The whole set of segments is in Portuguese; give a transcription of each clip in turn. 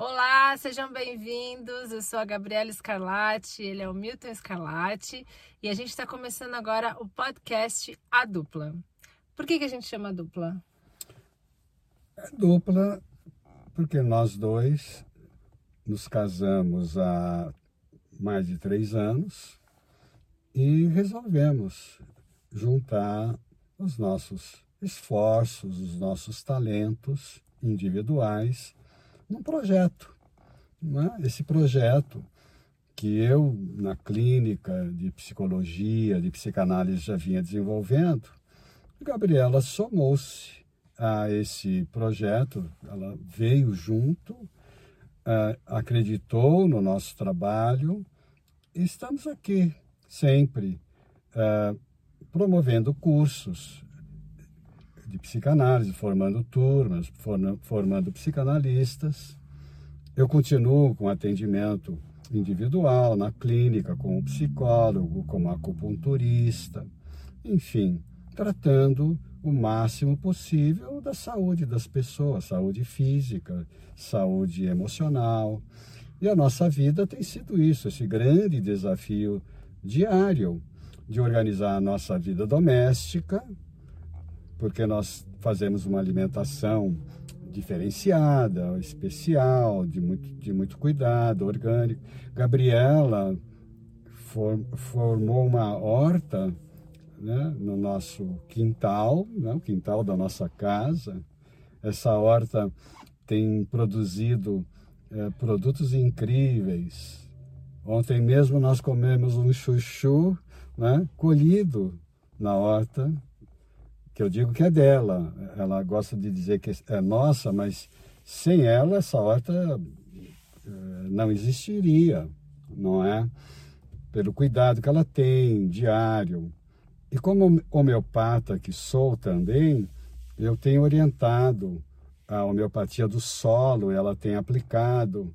Olá, sejam bem-vindos. Eu sou a Gabriela Scarlatti, ele é o Milton Scarlatti e a gente está começando agora o podcast A Dupla. Por que, que a gente chama Dupla? É dupla porque nós dois nos casamos há mais de três anos e resolvemos juntar os nossos esforços, os nossos talentos individuais num projeto. É? Esse projeto que eu, na clínica de psicologia, de psicanálise, já vinha desenvolvendo, Gabriela somou-se a esse projeto, ela veio junto, é, acreditou no nosso trabalho e estamos aqui sempre é, promovendo cursos de psicanálise, formando turmas, formando psicanalistas. Eu continuo com atendimento individual na clínica, com o psicólogo, como acupunturista, enfim, tratando o máximo possível da saúde das pessoas, saúde física, saúde emocional. E a nossa vida tem sido isso, esse grande desafio diário de organizar a nossa vida doméstica, porque nós fazemos uma alimentação diferenciada, especial, de muito, de muito cuidado, orgânico. Gabriela for, formou uma horta né, no nosso quintal, né, o quintal da nossa casa. Essa horta tem produzido é, produtos incríveis. Ontem mesmo nós comemos um chuchu né, colhido na horta que eu digo que é dela. Ela gosta de dizer que é nossa, mas sem ela essa horta eh, não existiria, não é? Pelo cuidado que ela tem diário. E como homeopata que sou também, eu tenho orientado a homeopatia do solo, ela tem aplicado.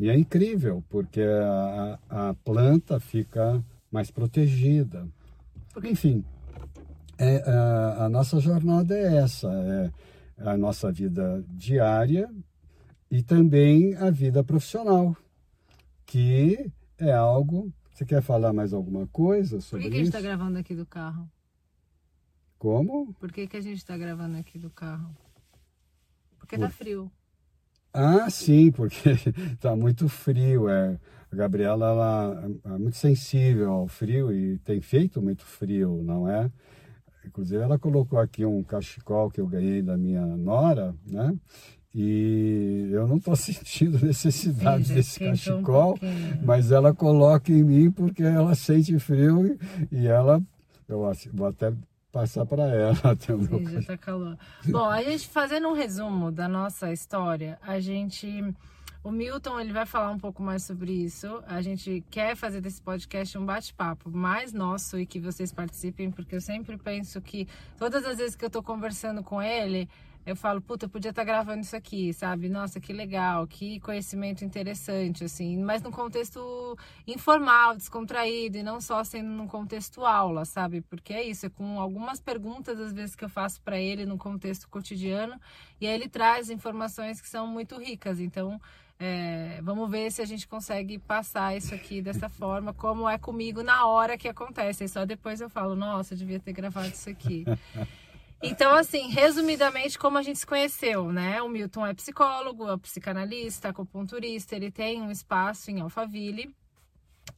E é incrível, porque a, a planta fica mais protegida. Enfim, é, a, a, nossa jornada é essa, é a nossa vida diária e também a vida profissional, que é algo. Você quer falar mais alguma coisa sobre isso? Por que, que a gente está gravando aqui do carro? Como? Por que, que a gente está gravando aqui do carro? Porque tá Por... tá frio. Ah, sim, porque tá muito frio. É. A Gabriela ela é muito sensível ao frio e tem feito muito frio, não é? Inclusive, ela colocou aqui um cachecol que eu ganhei da minha nora, né? E eu não estou sentindo necessidade Sim, desse cachecol, um mas ela coloca em mim porque ela sente frio e, ela, eu vou até passar para ela até o meu Sim, já tá calor. Bom, a gente fazendo um resumo da nossa história, a gente o Milton ele vai falar um pouco mais sobre isso. A gente quer fazer desse podcast um bate-papo mais nosso e que vocês participem, porque eu sempre penso que todas as vezes que eu tô conversando com ele, eu falo, puta, eu podia estar tá gravando isso aqui, sabe? Nossa, que legal, que conhecimento interessante, assim, mas num contexto informal, descontraído, e não só sendo num contexto aula, sabe? Porque é isso, é com algumas perguntas, às vezes, que eu faço para ele no contexto cotidiano, e aí ele traz informações que são muito ricas, então é, vamos ver se a gente consegue passar isso aqui dessa forma, como é comigo na hora que acontece. E só depois eu falo, nossa, eu devia ter gravado isso aqui. Então, assim, resumidamente, como a gente se conheceu, né? O Milton é psicólogo, é psicanalista, acupunturista, ele tem um espaço em Alphaville.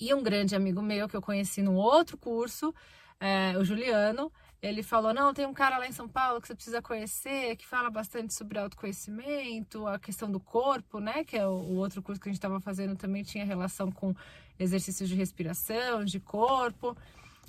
E um grande amigo meu que eu conheci no outro curso, é, o Juliano, ele falou: Não, tem um cara lá em São Paulo que você precisa conhecer, que fala bastante sobre autoconhecimento, a questão do corpo, né? Que é o, outro curso que a gente estava fazendo também tinha relação com exercícios de respiração, de corpo.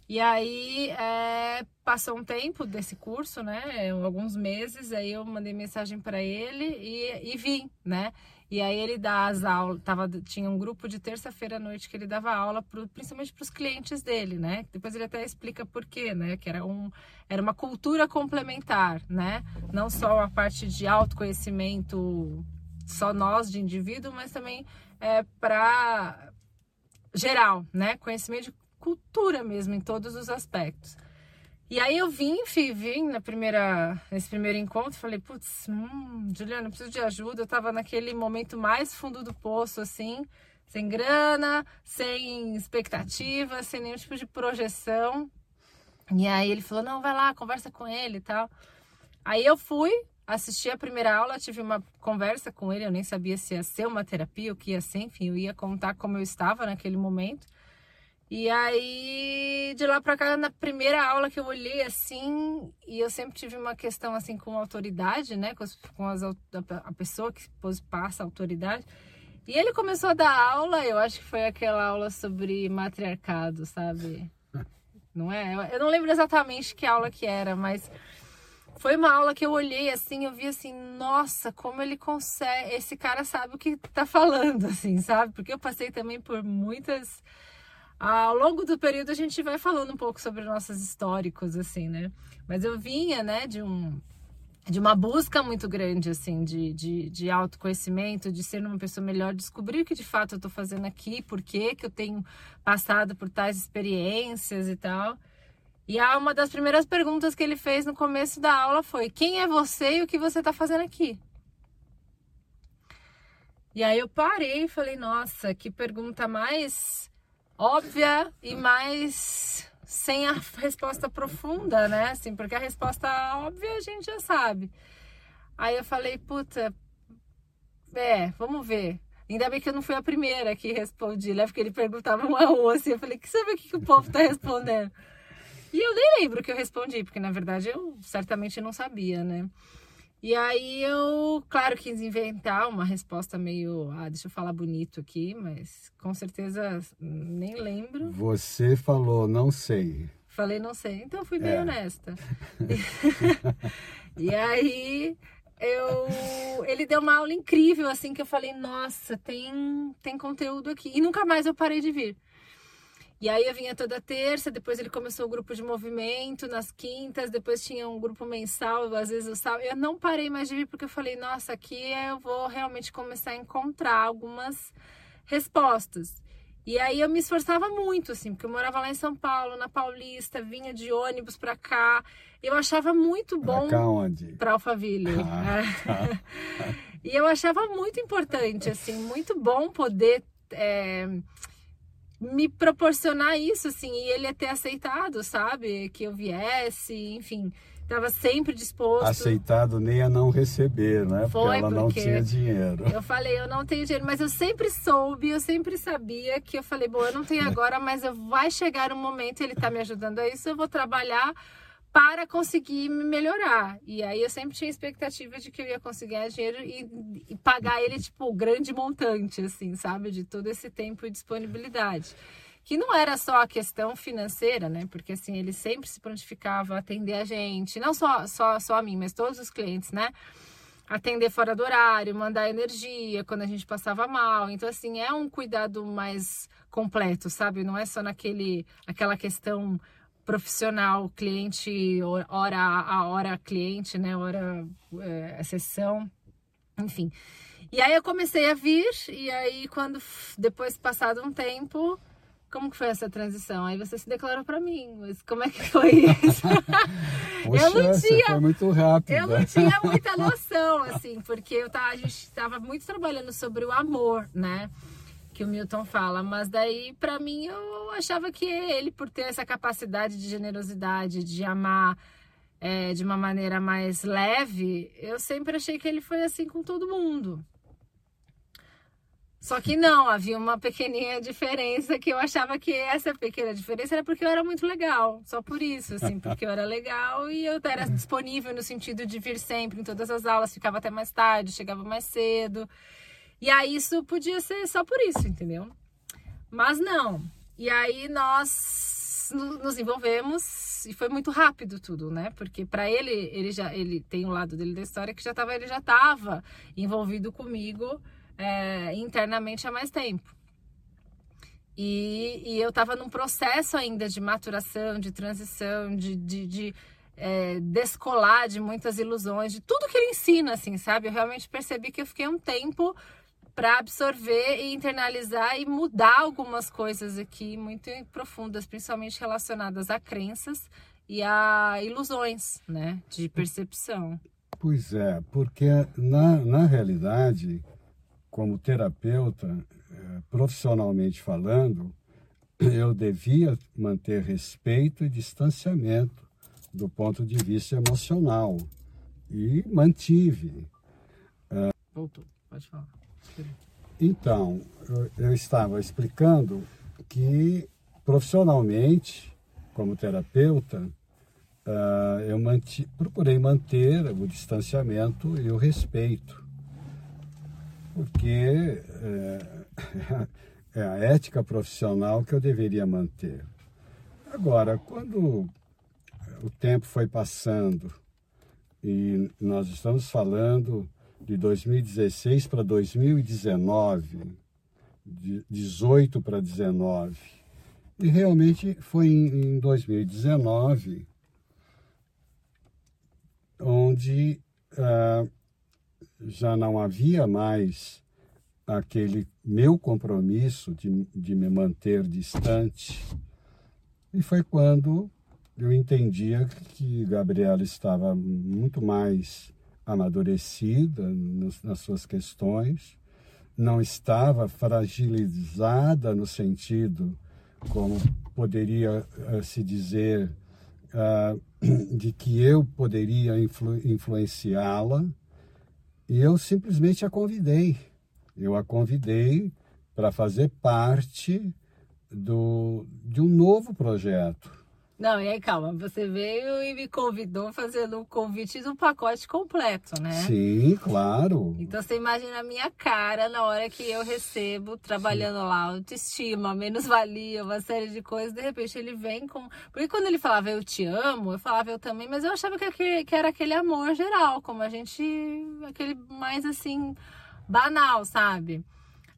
E aí é, passou um tempo desse curso, né? Alguns meses, aí eu mandei mensagem para ele e, e vim, né? E aí ele dá as aulas, tava, tinha um grupo de terça-feira à noite que ele dava aula, pro, principalmente para os clientes dele, né? Depois ele até explica por quê, né? Que era, um, era uma cultura complementar, né? Não só a parte de autoconhecimento, só nós de indivíduo, mas também é, para geral, né? Conhecimento de cultura mesmo, em todos os aspectos. E aí eu vim, vim na primeira, nesse primeiro encontro, falei, putz, hum, Juliana, preciso de ajuda. Eu tava naquele momento mais fundo do poço, assim, sem grana, sem expectativa, sem nenhum tipo de projeção. E aí ele falou, não, vai lá, conversa com ele e tal. Aí eu fui, assisti a primeira aula, tive uma conversa com ele, eu nem sabia se ia ser uma terapia, o que ia ser, enfim, eu ia contar como eu estava naquele momento. E aí, de lá pra cá, na primeira aula que eu olhei assim, e eu sempre tive uma questão assim com autoridade, né? Com, as, com as, a pessoa que passa a autoridade. E ele começou a dar aula, eu acho que foi aquela aula sobre matriarcado, sabe? Não é? Eu não lembro exatamente que aula que era, mas foi uma aula que eu olhei assim, eu vi assim, nossa, como ele consegue, esse cara sabe o que tá falando, assim, sabe? Porque eu passei também por muitas ao longo do período a gente vai falando um pouco sobre nossos históricos, assim, né? Mas eu vinha, né, de um de uma busca muito grande, assim, de, de, de autoconhecimento, de ser uma pessoa melhor, descobrir o que de fato eu estou fazendo aqui, por que que eu tenho passado por tais experiências e tal. E a, uma das primeiras perguntas que ele fez no começo da aula foi: quem é você e o que você está fazendo aqui? E aí eu parei e falei: nossa, que pergunta mais óbvia e mais sem a resposta profunda, né? Assim, porque a resposta óbvia a gente já sabe. Aí eu falei, puta, é, vamos ver. Ainda bem que eu não fui a primeira que respondi, né? Porque ele perguntava um a assim. Eu falei, que sabe o que o povo tá respondendo? E eu nem lembro o que eu respondi, porque na verdade eu certamente não sabia, né? E aí eu, claro, quis inventar uma resposta meio, ah, deixa eu falar bonito aqui, mas com certeza nem lembro. Você falou, não sei. Falei, não sei. Então fui bem é. honesta. e aí eu ele deu uma aula incrível assim que eu falei, nossa, tem tem conteúdo aqui. E nunca mais eu parei de vir. E aí eu vinha toda terça, depois ele começou o grupo de movimento nas quintas, depois tinha um grupo mensal, às vezes eu sábado. Eu não parei mais de vir porque eu falei, nossa, aqui eu vou realmente começar a encontrar algumas respostas. E aí eu me esforçava muito, assim, porque eu morava lá em São Paulo, na Paulista, vinha de ônibus para cá. Eu achava muito bom. Pra cá onde? Pra Alphaville. Ah, tá. e eu achava muito importante, assim, muito bom poder. É me proporcionar isso, assim, e ele ter aceitado, sabe? Que eu viesse, enfim, estava sempre disposto. Aceitado nem a não receber, né? Foi porque ela porque não tinha dinheiro. Eu falei, eu não tenho dinheiro, mas eu sempre soube, eu sempre sabia que eu falei, bom, eu não tenho agora, mas vai chegar um momento, ele está me ajudando a isso, eu vou trabalhar para conseguir me melhorar. E aí eu sempre tinha expectativa de que eu ia conseguir dinheiro e, e, pagar ele, tipo, grande montante, assim, sabe? De todo esse tempo e disponibilidade. Que não era só a questão financeira, né? Porque, assim, ele sempre se prontificava a atender a gente, não só, só, só a mim, mas todos os clientes, né? Atender fora do horário, mandar energia quando a gente passava mal. Então, assim, é um cuidado mais completo, sabe? Não é só naquele, aquela questão profissional, cliente, hora a hora cliente, né? Hora é, a sessão, enfim. E aí eu comecei a vir, e aí quando depois passado um tempo, como que foi essa transição? Aí você se declarou para mim, mas como é que foi isso? Poxa, eu não tinha, foi muito rápido. Eu não tinha muita noção, assim, porque eu tava, a gente estava muito trabalhando sobre o amor, né? Que o Milton fala, mas daí para mim eu achava que ele, por ter essa capacidade de generosidade, de amar é, de uma maneira mais leve, eu sempre achei que ele foi assim com todo mundo. Só que não, havia uma pequenininha diferença que eu achava que essa pequena diferença era porque eu era muito legal, só por isso, assim, porque eu era legal e eu era disponível no sentido de vir sempre em todas as aulas, ficava até mais tarde, chegava mais cedo. E aí isso podia ser só por isso, entendeu? Mas não. E aí nós nos envolvemos e foi muito rápido tudo, né? Porque para ele, ele já ele tem um lado dele da história que já tava, ele já estava envolvido comigo é, internamente há mais tempo. E, e eu estava num processo ainda de maturação, de transição, de, de, de é, descolar de muitas ilusões, de tudo que ele ensina, assim, sabe? Eu realmente percebi que eu fiquei um tempo para absorver e internalizar e mudar algumas coisas aqui muito profundas, principalmente relacionadas a crenças e a ilusões, né, de percepção. Pois é, porque na, na realidade, como terapeuta, eh, profissionalmente falando, eu devia manter respeito e distanciamento do ponto de vista emocional. E mantive. Voltou, pode falar. Então, eu estava explicando que profissionalmente, como terapeuta, uh, eu manti, procurei manter o distanciamento e o respeito, porque é, é a ética profissional que eu deveria manter. Agora, quando o tempo foi passando e nós estamos falando de 2016 para 2019, de 18 para 19. E realmente foi em 2019 onde ah, já não havia mais aquele meu compromisso de, de me manter distante. E foi quando eu entendia que Gabriela estava muito mais amadurecida nas suas questões, não estava fragilizada no sentido, como poderia uh, se dizer, uh, de que eu poderia influ influenciá-la, e eu simplesmente a convidei. Eu a convidei para fazer parte do, de um novo projeto não, e aí calma, você veio e me convidou fazendo um convite do pacote completo, né? Sim, claro. Então você imagina a minha cara na hora que eu recebo, trabalhando Sim. lá, autoestima, menos-valia, uma série de coisas, de repente ele vem com. Porque quando ele falava eu te amo, eu falava eu também, mas eu achava que, que era aquele amor geral, como a gente. aquele mais assim, banal, sabe?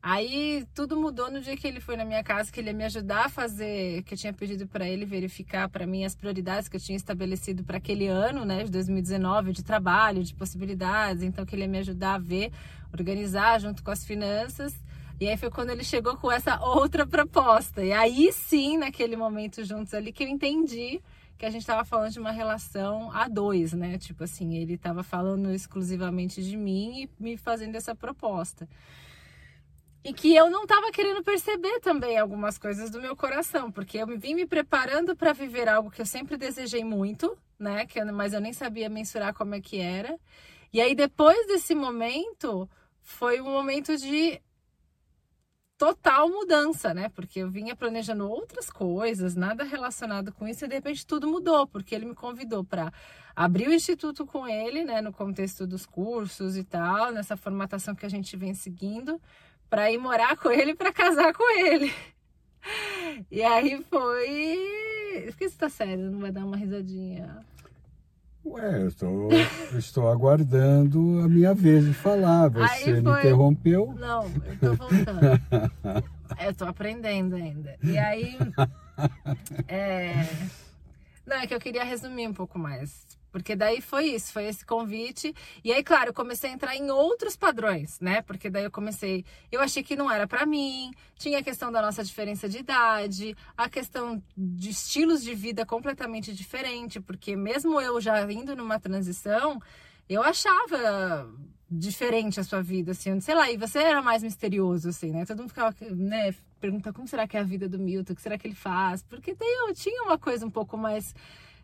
Aí tudo mudou no dia que ele foi na minha casa, que ele ia me ajudar a fazer, que eu tinha pedido para ele verificar para mim as prioridades que eu tinha estabelecido para aquele ano, né, de 2019, de trabalho, de possibilidades, então que ele ia me ajudar a ver, organizar junto com as finanças. E aí foi quando ele chegou com essa outra proposta. E aí sim, naquele momento juntos ali que eu entendi que a gente estava falando de uma relação a dois, né? Tipo assim, ele estava falando exclusivamente de mim e me fazendo essa proposta. E que eu não estava querendo perceber também algumas coisas do meu coração, porque eu vim me preparando para viver algo que eu sempre desejei muito, né? Que eu, mas eu nem sabia mensurar como é que era. E aí depois desse momento foi um momento de total mudança, né? Porque eu vinha planejando outras coisas, nada relacionado com isso, e de repente tudo mudou, porque ele me convidou para abrir o instituto com ele, né, no contexto dos cursos e tal, nessa formatação que a gente vem seguindo para ir morar com ele para casar com ele. E aí foi. Por que você tá sério? Não vai dar uma risadinha? Ué, eu estou, estou aguardando a minha vez de falar. Você foi... me interrompeu? Não, eu estou voltando. eu estou aprendendo ainda. E aí. É... Não, é que eu queria resumir um pouco mais. Porque daí foi isso, foi esse convite. E aí, claro, eu comecei a entrar em outros padrões, né? Porque daí eu comecei, eu achei que não era para mim. Tinha a questão da nossa diferença de idade, a questão de estilos de vida completamente diferente, porque mesmo eu já indo numa transição, eu achava diferente a sua vida, assim, sei lá, e você era mais misterioso, assim, né? Todo mundo ficava, né, pergunta como será que é a vida do Milton, o que será que ele faz? Porque daí eu tinha uma coisa um pouco mais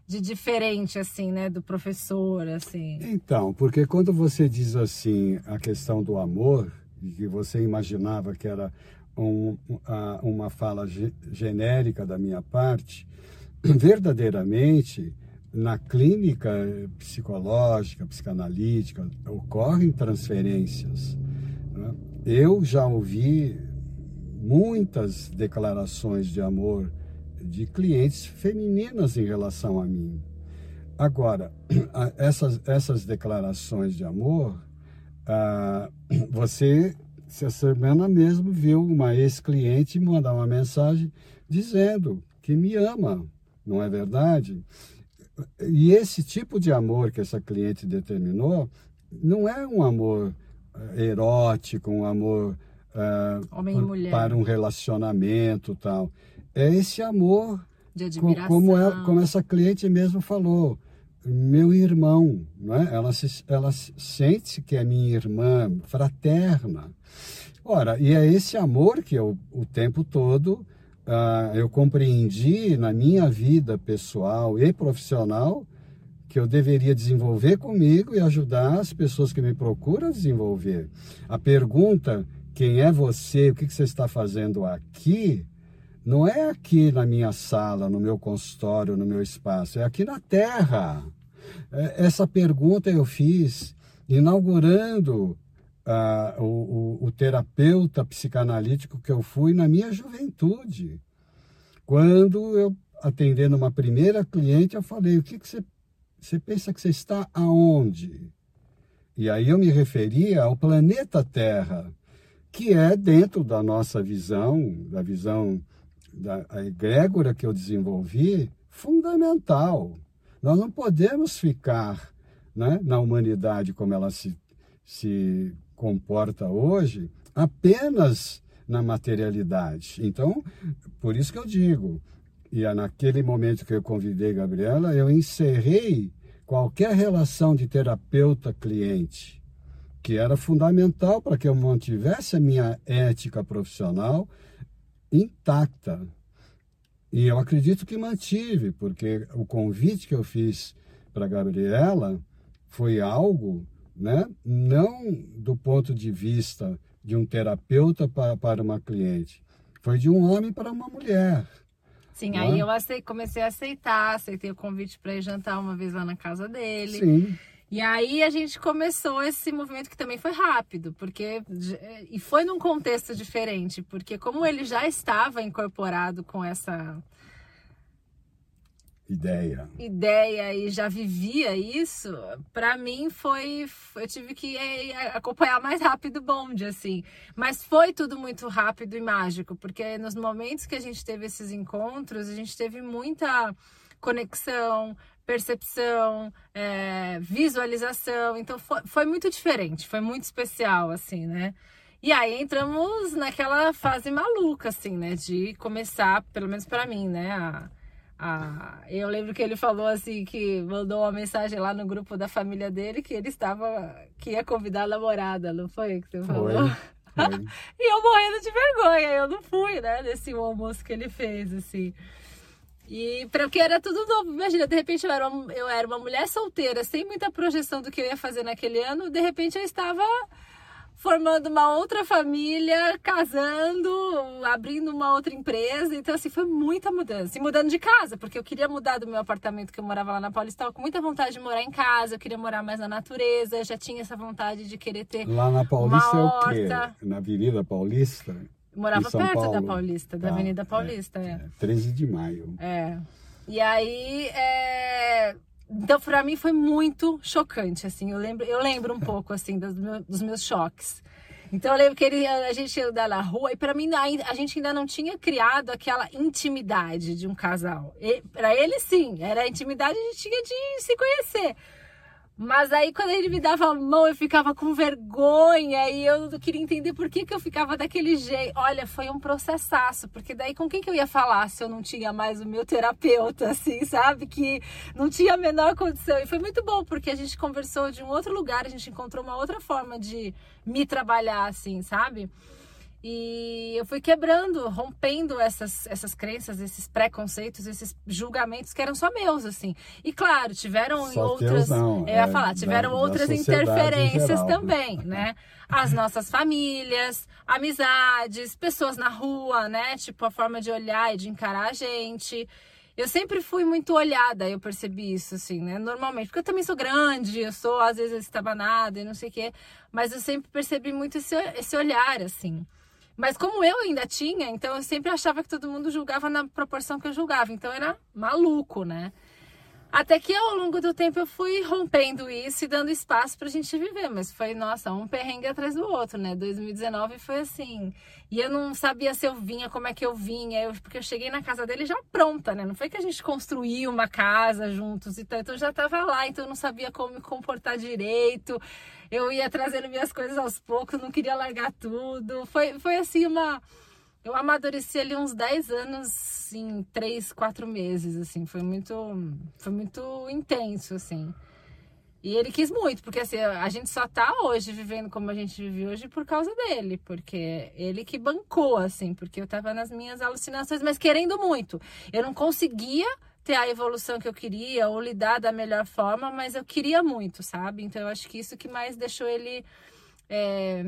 de diferente, assim, né, do professor, assim? Então, porque quando você diz assim a questão do amor, que você imaginava que era um, uma fala genérica da minha parte, verdadeiramente na clínica psicológica, psicanalítica, ocorrem transferências. Né? Eu já ouvi muitas declarações de amor de clientes femininas em relação a mim. Agora, essas, essas declarações de amor, ah, você, essa semana mesmo, viu uma ex-cliente mandar uma mensagem dizendo que me ama, não é verdade? E esse tipo de amor que essa cliente determinou não é um amor erótico, um amor uh, para um relacionamento tal. É esse amor, de admiração. como, é, como essa cliente mesmo falou, meu irmão, não é? ela, se, ela sente que é minha irmã, fraterna. Ora, e é esse amor que eu, o tempo todo uh, eu compreendi na minha vida pessoal e profissional que eu deveria desenvolver comigo e ajudar as pessoas que me procuram a desenvolver. A pergunta, quem é você, o que você está fazendo aqui, não é aqui na minha sala, no meu consultório, no meu espaço, é aqui na Terra. É, essa pergunta eu fiz inaugurando uh, o, o, o terapeuta psicanalítico que eu fui na minha juventude. Quando eu atendendo uma primeira cliente, eu falei: o que, que você, você pensa que você está aonde? E aí eu me referia ao planeta Terra, que é dentro da nossa visão, da visão da egrégora que eu desenvolvi, fundamental. Nós não podemos ficar né, na humanidade como ela se, se comporta hoje apenas na materialidade. Então, por isso que eu digo, e é naquele momento que eu convidei Gabriela, eu encerrei qualquer relação de terapeuta-cliente, que era fundamental para que eu mantivesse a minha ética profissional intacta. E eu acredito que mantive, porque o convite que eu fiz para Gabriela foi algo né? não do ponto de vista de um terapeuta para, para uma cliente, foi de um homem para uma mulher. Sim, né? aí eu aceitei, comecei a aceitar, aceitei o convite para ir jantar uma vez lá na casa dele. Sim. E aí a gente começou esse movimento que também foi rápido, porque e foi num contexto diferente, porque como ele já estava incorporado com essa ideia. Ideia e já vivia isso, para mim foi. Eu tive que acompanhar mais rápido o bonde, assim. Mas foi tudo muito rápido e mágico, porque nos momentos que a gente teve esses encontros, a gente teve muita conexão, percepção, é, visualização. Então foi, foi muito diferente, foi muito especial, assim, né? E aí entramos naquela fase maluca, assim, né? De começar, pelo menos para mim, né? A, ah, eu lembro que ele falou assim que mandou uma mensagem lá no grupo da família dele que ele estava que ia convidar a namorada, não foi que você falou? Foi, foi. e eu morrendo de vergonha, eu não fui, né, nesse almoço que ele fez assim. E porque era tudo novo, imagina, de repente eu era, uma, eu era uma mulher solteira, sem muita projeção do que eu ia fazer naquele ano, de repente eu estava formando uma outra família, casando, abrindo uma outra empresa. Então, assim, foi muita mudança. E mudando de casa, porque eu queria mudar do meu apartamento que eu morava lá na Paulista. Estava com muita vontade de morar em casa, eu queria morar mais na natureza. Eu já tinha essa vontade de querer ter. Lá na Paulista é o quê? Na Avenida Paulista? Morava perto Paulo. da Paulista, da tá, Avenida Paulista, é, é. é. 13 de maio. É. E aí, é então, para mim foi muito chocante, assim. Eu lembro, eu lembro um pouco, assim, dos, meus, dos meus choques. Então, eu lembro que ele, a gente ia andar na rua e, para mim, a gente ainda não tinha criado aquela intimidade de um casal. Para ele, sim, era a intimidade, a gente tinha de se conhecer. Mas aí quando ele me dava a mão eu ficava com vergonha e eu queria entender por que, que eu ficava daquele jeito. Olha, foi um processaço, porque daí com quem que eu ia falar se eu não tinha mais o meu terapeuta, assim, sabe? Que não tinha a menor condição. E foi muito bom, porque a gente conversou de um outro lugar, a gente encontrou uma outra forma de me trabalhar, assim, sabe? E eu fui quebrando, rompendo essas, essas crenças, esses preconceitos, esses julgamentos que eram só meus, assim. E claro, tiveram só outras. Não, eu ia é, falar, tiveram da, outras da interferências também, né? As nossas famílias, amizades, pessoas na rua, né? Tipo, a forma de olhar e de encarar a gente. Eu sempre fui muito olhada, eu percebi isso, assim, né? Normalmente, porque eu também sou grande, eu sou às vezes estabanada e não sei o quê, mas eu sempre percebi muito esse, esse olhar, assim. Mas como eu ainda tinha, então eu sempre achava que todo mundo julgava na proporção que eu julgava. Então era maluco, né? Até que ao longo do tempo eu fui rompendo isso e dando espaço pra gente viver. Mas foi, nossa, um perrengue atrás do outro, né? 2019 foi assim. E eu não sabia se eu vinha, como é que eu vinha, eu, porque eu cheguei na casa dele já pronta, né? Não foi que a gente construiu uma casa juntos e tal. Então eu já tava lá, então eu não sabia como me comportar direito. Eu ia trazendo minhas coisas aos poucos, não queria largar tudo. Foi, foi assim uma eu amadureci ali uns 10 anos em 3, 4 meses, assim. Foi muito, foi muito intenso, assim. E ele quis muito, porque assim, a gente só tá hoje vivendo como a gente vive hoje por causa dele, porque ele que bancou, assim, porque eu tava nas minhas alucinações, mas querendo muito. Eu não conseguia ter a evolução que eu queria ou lidar da melhor forma, mas eu queria muito, sabe? Então eu acho que isso que mais deixou ele é,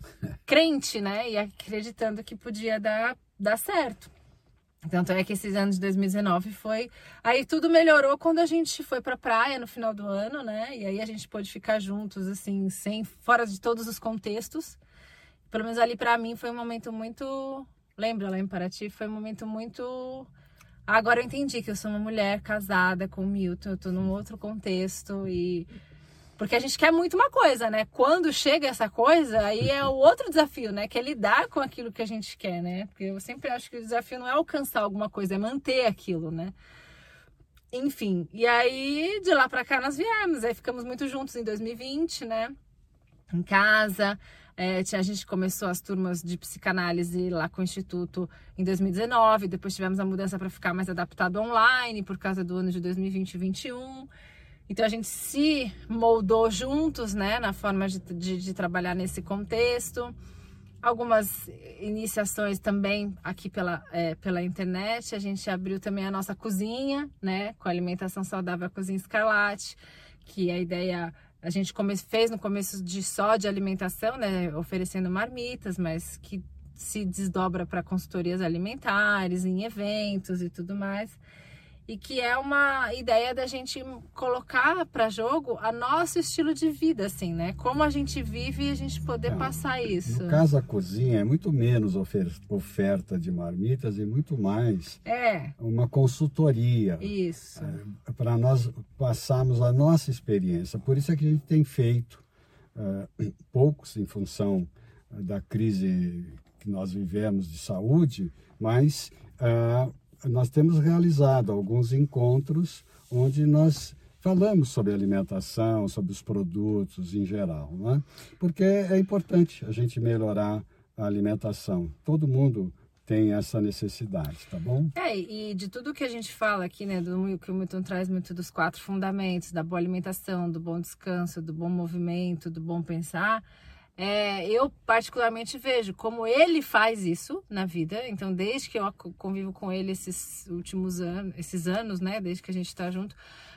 crente, né? E acreditando que podia dar, dar certo. Tanto é que esses anos de 2019 foi. Aí tudo melhorou quando a gente foi pra praia no final do ano, né? E aí a gente pôde ficar juntos, assim, sem fora de todos os contextos. Pelo menos ali para mim foi um momento muito. Lembra lá em Paraty? Foi um momento muito. Agora eu entendi que eu sou uma mulher casada com o Milton, eu tô num outro contexto e porque a gente quer muito uma coisa, né? Quando chega essa coisa, aí é o outro desafio, né? Que é lidar com aquilo que a gente quer, né? Porque eu sempre acho que o desafio não é alcançar alguma coisa, é manter aquilo, né? Enfim, e aí de lá para cá nós viemos, aí ficamos muito juntos em 2020, né? Em casa. É, a gente começou as turmas de psicanálise lá com o Instituto em 2019, depois tivemos a mudança para ficar mais adaptado online por causa do ano de 2020 e 2021. Então a gente se moldou juntos, né, na forma de, de, de, trabalhar nesse contexto. Algumas iniciações também aqui pela, é, pela internet. A gente abriu também a nossa cozinha, né, com alimentação saudável, a cozinha escarlate, que a ideia a gente fez no começo de só de alimentação, né, oferecendo marmitas, mas que se desdobra para consultorias alimentares, em eventos e tudo mais e que é uma ideia da gente colocar para jogo a nosso estilo de vida, assim, né? Como a gente vive e a gente poder é, passar isso. No caso, a cozinha é muito menos oferta de marmitas e muito mais é. uma consultoria. Isso. É, para nós passarmos a nossa experiência. Por isso é que a gente tem feito uh, poucos em função da crise que nós vivemos de saúde, mas uh, nós temos realizado alguns encontros onde nós falamos sobre alimentação, sobre os produtos em geral, né? porque é importante a gente melhorar a alimentação. Todo mundo tem essa necessidade, tá bom? É, e de tudo que a gente fala aqui, né, do que o Milton traz muito dos quatro fundamentos, da boa alimentação, do bom descanso, do bom movimento, do bom pensar, é, eu particularmente vejo como ele faz isso na vida. Então, desde que eu convivo com ele esses últimos anos, esses anos, né, desde que a gente está junto,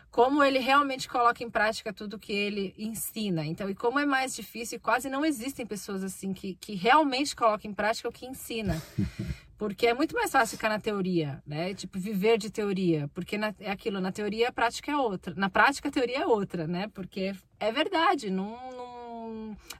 como ele realmente coloca em prática tudo que ele ensina. Então, e como é mais difícil, quase não existem pessoas assim que, que realmente colocam em prática o que ensina. Porque é muito mais fácil ficar na teoria, né? Tipo, viver de teoria. Porque na, é aquilo, na teoria a prática é outra. Na prática a teoria é outra, né? Porque é verdade, não, não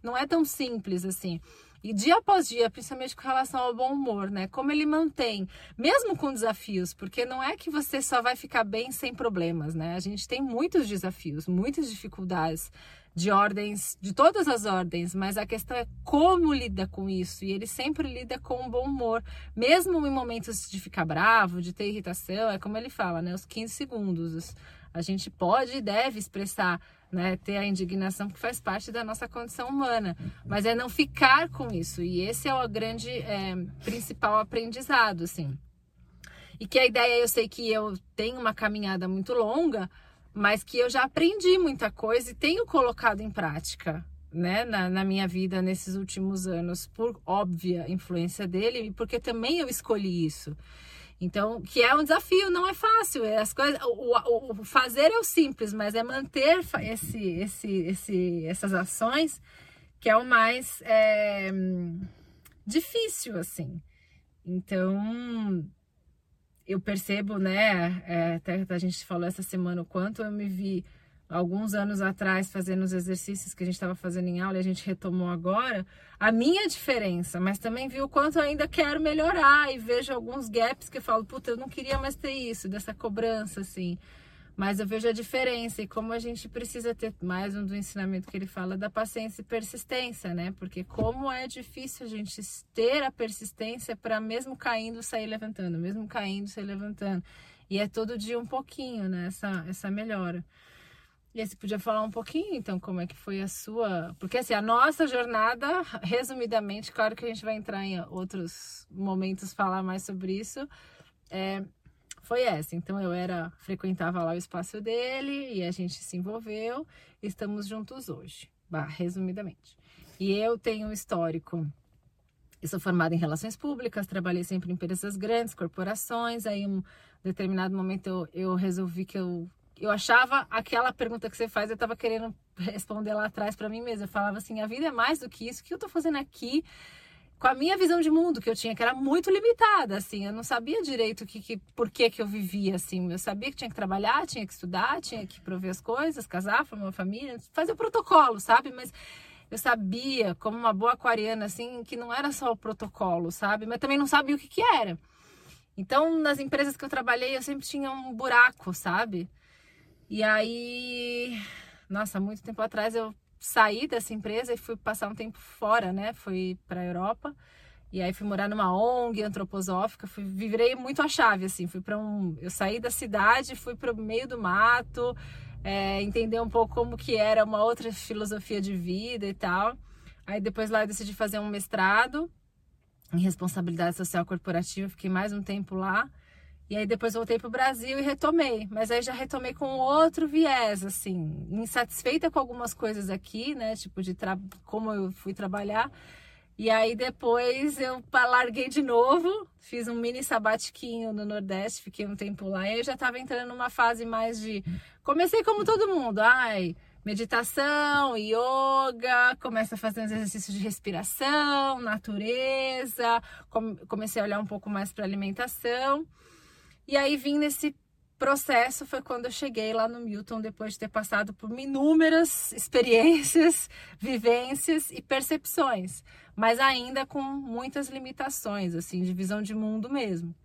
não, é tão simples assim. E dia após dia, principalmente com relação ao bom humor, né? Como ele mantém, mesmo com desafios, porque não é que você só vai ficar bem sem problemas, né? A gente tem muitos desafios, muitas dificuldades de ordens, de todas as ordens, mas a questão é como lida com isso. E ele sempre lida com um bom humor, mesmo em momentos de ficar bravo, de ter irritação, é como ele fala, né? Os 15 segundos. A gente pode e deve expressar né, ter a indignação que faz parte da nossa condição humana, mas é não ficar com isso e esse é o grande é, principal aprendizado, assim. E que a ideia eu sei que eu tenho uma caminhada muito longa, mas que eu já aprendi muita coisa e tenho colocado em prática, né, na, na, minha vida nesses últimos anos, por óbvia influência dele e porque também eu escolhi isso. Então, que é um desafio, não é fácil. É as coisas, o, o, fazer é o simples, mas é manter esse, esse, esse, essas ações que é o mais é, difícil, assim. Então, eu percebo, né? É, até a gente falou essa semana o quanto eu me vi alguns anos atrás fazendo os exercícios que a gente estava fazendo em aula e a gente retomou agora, a minha diferença, mas também vi o quanto eu ainda quero melhorar e vejo alguns gaps que eu falo, puta, eu não queria mais ter isso, dessa cobrança, assim. Mas eu vejo a diferença e como a gente precisa ter mais um do ensinamento que ele fala da paciência e persistência, né? Porque como é difícil a gente ter a persistência para mesmo caindo sair levantando, mesmo caindo sair levantando. E é todo dia um pouquinho, né? Essa, essa melhora. E aí você podia falar um pouquinho, então, como é que foi a sua... Porque, assim, a nossa jornada, resumidamente, claro que a gente vai entrar em outros momentos falar mais sobre isso, é, foi essa. Então, eu era frequentava lá o espaço dele e a gente se envolveu. Estamos juntos hoje, bah, resumidamente. E eu tenho um histórico... Eu sou formada em relações públicas, trabalhei sempre em empresas grandes, corporações. Aí, um determinado momento, eu, eu resolvi que eu eu achava aquela pergunta que você faz, eu estava querendo responder lá atrás para mim mesma. Eu falava assim: a vida é mais do que isso, o que eu estou fazendo aqui? Com a minha visão de mundo que eu tinha, que era muito limitada, assim, eu não sabia direito que, que, por que, que eu vivia, assim. Eu sabia que tinha que trabalhar, tinha que estudar, tinha que prover as coisas, casar, formar uma família, fazer o protocolo, sabe? Mas eu sabia, como uma boa aquariana, assim, que não era só o protocolo, sabe? Mas também não sabia o que, que era. Então, nas empresas que eu trabalhei, eu sempre tinha um buraco, sabe? E aí, nossa, muito tempo atrás eu saí dessa empresa e fui passar um tempo fora, né? Fui para a Europa. E aí fui morar numa ONG antroposófica, fui virei muito a chave assim, fui para um, eu saí da cidade, fui para o meio do mato, é, entender um pouco como que era uma outra filosofia de vida e tal. Aí depois lá eu decidi fazer um mestrado em responsabilidade social corporativa, fiquei mais um tempo lá. E aí depois voltei para o Brasil e retomei, mas aí já retomei com outro viés, assim, insatisfeita com algumas coisas aqui, né, tipo de como eu fui trabalhar. E aí depois eu larguei de novo, fiz um mini sabatiquinho no Nordeste, fiquei um tempo lá e aí eu já estava entrando numa fase mais de comecei como todo mundo, ai, meditação, yoga, começa a fazer uns exercícios de respiração, natureza, comecei a olhar um pouco mais para alimentação. E aí vim nesse processo foi quando eu cheguei lá no Milton depois de ter passado por inúmeras experiências, vivências e percepções, mas ainda com muitas limitações, assim, de visão de mundo mesmo.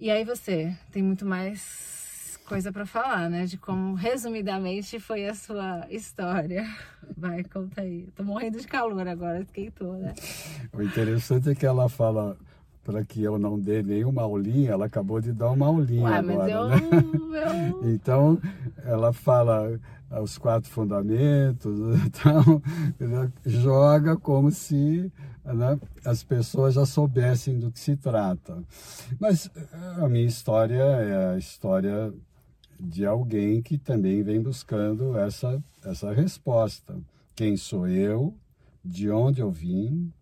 E aí você tem muito mais coisa para falar, né? De como resumidamente foi a sua história. Vai, conta aí. Tô morrendo de calor agora, esquentou, né? O interessante é que ela fala para que eu não dê nenhuma aulinha, ela acabou de dar uma aulinha Ué, agora, eu, né? Eu... Então, ela fala os quatro fundamentos, então joga como se né, as pessoas já soubessem do que se trata. Mas a minha história é a história de alguém que também vem buscando essa, essa resposta. Quem sou eu? De onde eu vim?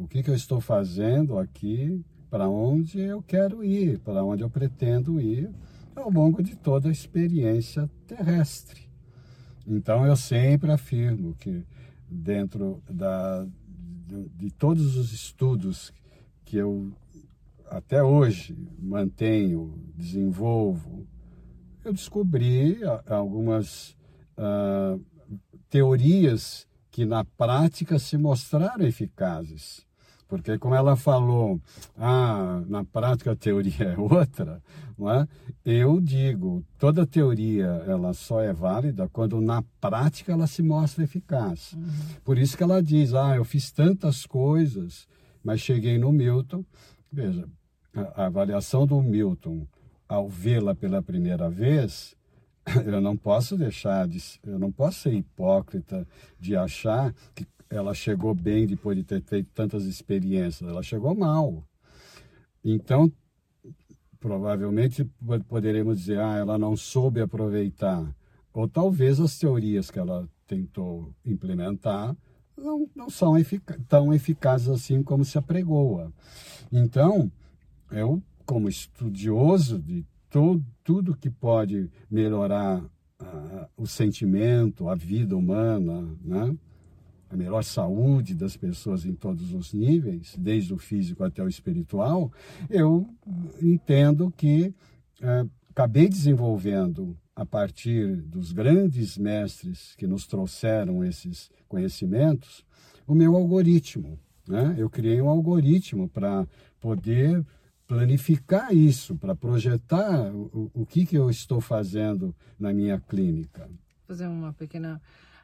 O que, que eu estou fazendo aqui, para onde eu quero ir, para onde eu pretendo ir ao longo de toda a experiência terrestre. Então eu sempre afirmo que dentro da, de, de todos os estudos que eu até hoje mantenho, desenvolvo, eu descobri algumas uh, teorias que na prática se mostraram eficazes. Porque como ela falou, ah, na prática a teoria é outra, não é? eu digo, toda teoria ela só é válida quando na prática ela se mostra eficaz. Uhum. Por isso que ela diz, ah, eu fiz tantas coisas, mas cheguei no Milton. Veja, a, avaliação do Milton, ao vê-la pela primeira vez, eu não posso deixar de, eu não posso ser hipócrita de achar que ela chegou bem depois de ter feito tantas experiências, ela chegou mal. Então, provavelmente poderemos dizer, ah, ela não soube aproveitar. Ou talvez as teorias que ela tentou implementar não, não são efic tão eficazes assim como se apregoa. Então, eu, como estudioso de tudo que pode melhorar o sentimento, a vida humana, né? A melhor saúde das pessoas em todos os níveis, desde o físico até o espiritual, eu entendo que é, acabei desenvolvendo a partir dos grandes mestres que nos trouxeram esses conhecimentos, o meu algoritmo. Né? Eu criei um algoritmo para poder planificar isso, para projetar o, o que, que eu estou fazendo na minha clínica. Vou fazer uma pequena.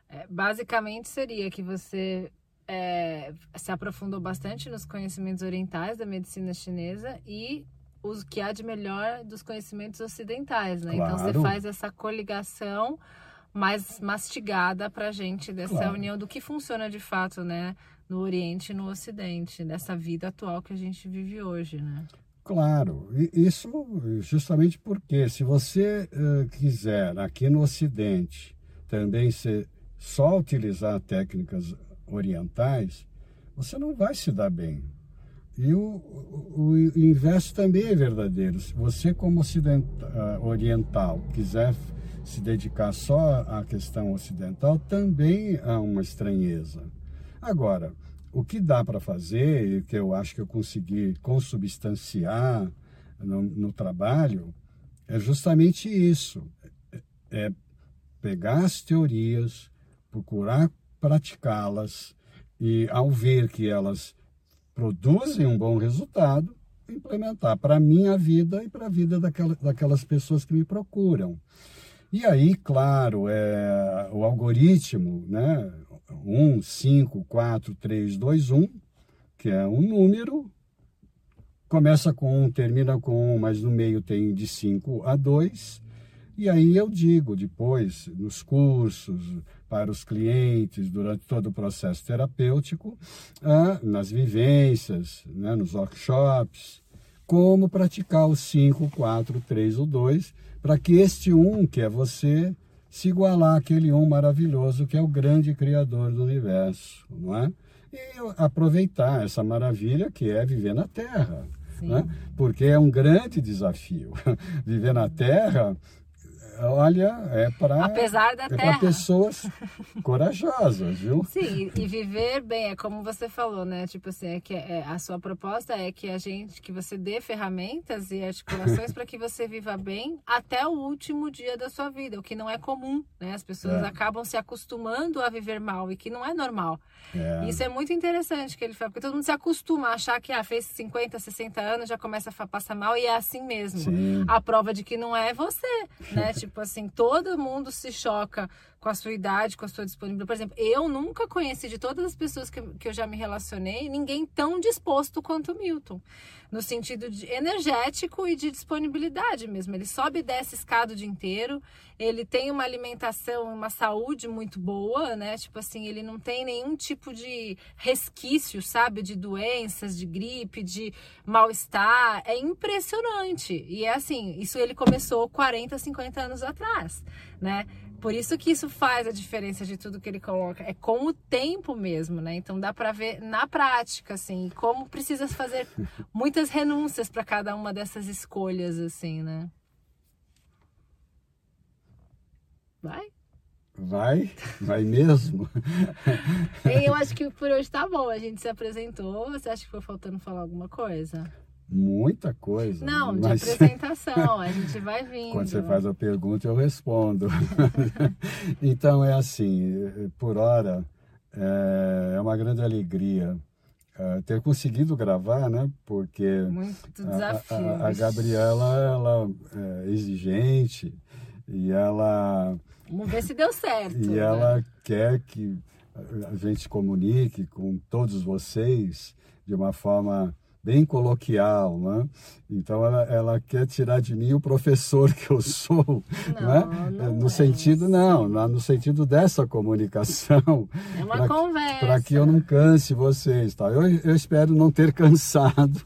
É, basicamente seria que você é, se aprofundou bastante nos conhecimentos orientais da medicina chinesa e o que há de melhor dos conhecimentos ocidentais, né? Claro. Então você faz essa coligação mais mastigada para a gente dessa claro. união do que funciona de fato, né? No Oriente e no Ocidente, dessa vida atual que a gente vive hoje, né? Claro, isso justamente porque se você uh, quiser aqui no Ocidente também ser, só utilizar técnicas orientais, você não vai se dar bem. E o, o, o inverso também é verdadeiro. Se você, como uh, oriental, quiser se dedicar só à questão ocidental, também há uma estranheza. Agora, o que dá para fazer, e que eu acho que eu consegui consubstanciar no, no trabalho, é justamente isso: é pegar as teorias, procurar praticá-las e, ao ver que elas produzem um bom resultado, implementar para a minha vida e para a vida daquela, daquelas pessoas que me procuram. E aí, claro, é, o algoritmo, né, 1, 5, 4, 3, 2, 1, que é um número, começa com 1, termina com 1, mas no meio tem de 5 a 2. E aí eu digo depois, nos cursos, para os clientes, durante todo o processo terapêutico, ah, nas vivências, né, nos workshops, como praticar o 5, 4, 3 ou 2, para que este um, que é você, se igualar àquele um maravilhoso que é o grande criador do universo, não é? E aproveitar essa maravilha que é viver na Terra, né? porque é um grande desafio. viver na Terra olha, é para apesar da é terra pessoas corajosas, viu? Sim, e viver bem é como você falou, né? Tipo assim, é que é, a sua proposta é que a gente, que você dê ferramentas e articulações para que você viva bem até o último dia da sua vida, o que não é comum, né? As pessoas é. acabam se acostumando a viver mal e que não é normal. É. Isso é muito interessante que ele fala, porque todo mundo se acostuma a achar que ah, fez 50, 60 anos já começa a passar mal e é assim mesmo. Sim. A prova de que não é você, né? tipo assim, todo mundo se choca com a sua idade, com a sua disponibilidade. Por exemplo, eu nunca conheci de todas as pessoas que, que eu já me relacionei, ninguém tão disposto quanto o Milton. No sentido de energético e de disponibilidade mesmo. Ele sobe e desce escada o dia inteiro, ele tem uma alimentação, uma saúde muito boa, né? Tipo assim, ele não tem nenhum tipo de resquício, sabe? De doenças, de gripe, de mal-estar. É impressionante. E é assim, isso ele começou 40, 50 anos atrás, né? Por isso que isso faz a diferença de tudo que ele coloca. É com o tempo mesmo, né? Então dá para ver na prática, assim, como precisa fazer muitas renúncias para cada uma dessas escolhas, assim, né? Vai? Vai? Vai mesmo? eu acho que por hoje tá bom. A gente se apresentou. Você acha que foi faltando falar alguma coisa? Muita coisa. Não, mas... de apresentação, a gente vai vindo. Quando você faz a pergunta, eu respondo. então é assim, por hora é, é uma grande alegria é, ter conseguido gravar, né? Porque Muito desafio. A, a, a Gabriela ela é exigente e ela. Vamos ver se deu certo. E né? ela quer que a gente comunique com todos vocês de uma forma bem coloquial, né? Então ela, ela quer tirar de mim o professor que eu sou, não, né? Não no é sentido isso. não, no sentido dessa comunicação, é uma pra, conversa, para que eu não canse vocês, tá? Eu, eu espero não ter cansado,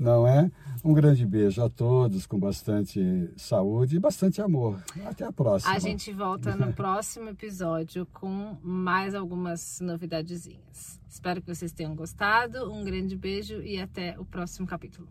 não é? Um grande beijo a todos, com bastante saúde e bastante amor. Até a próxima. A gente volta no próximo episódio com mais algumas novidadezinhas. Espero que vocês tenham gostado. Um grande beijo e até o próximo capítulo.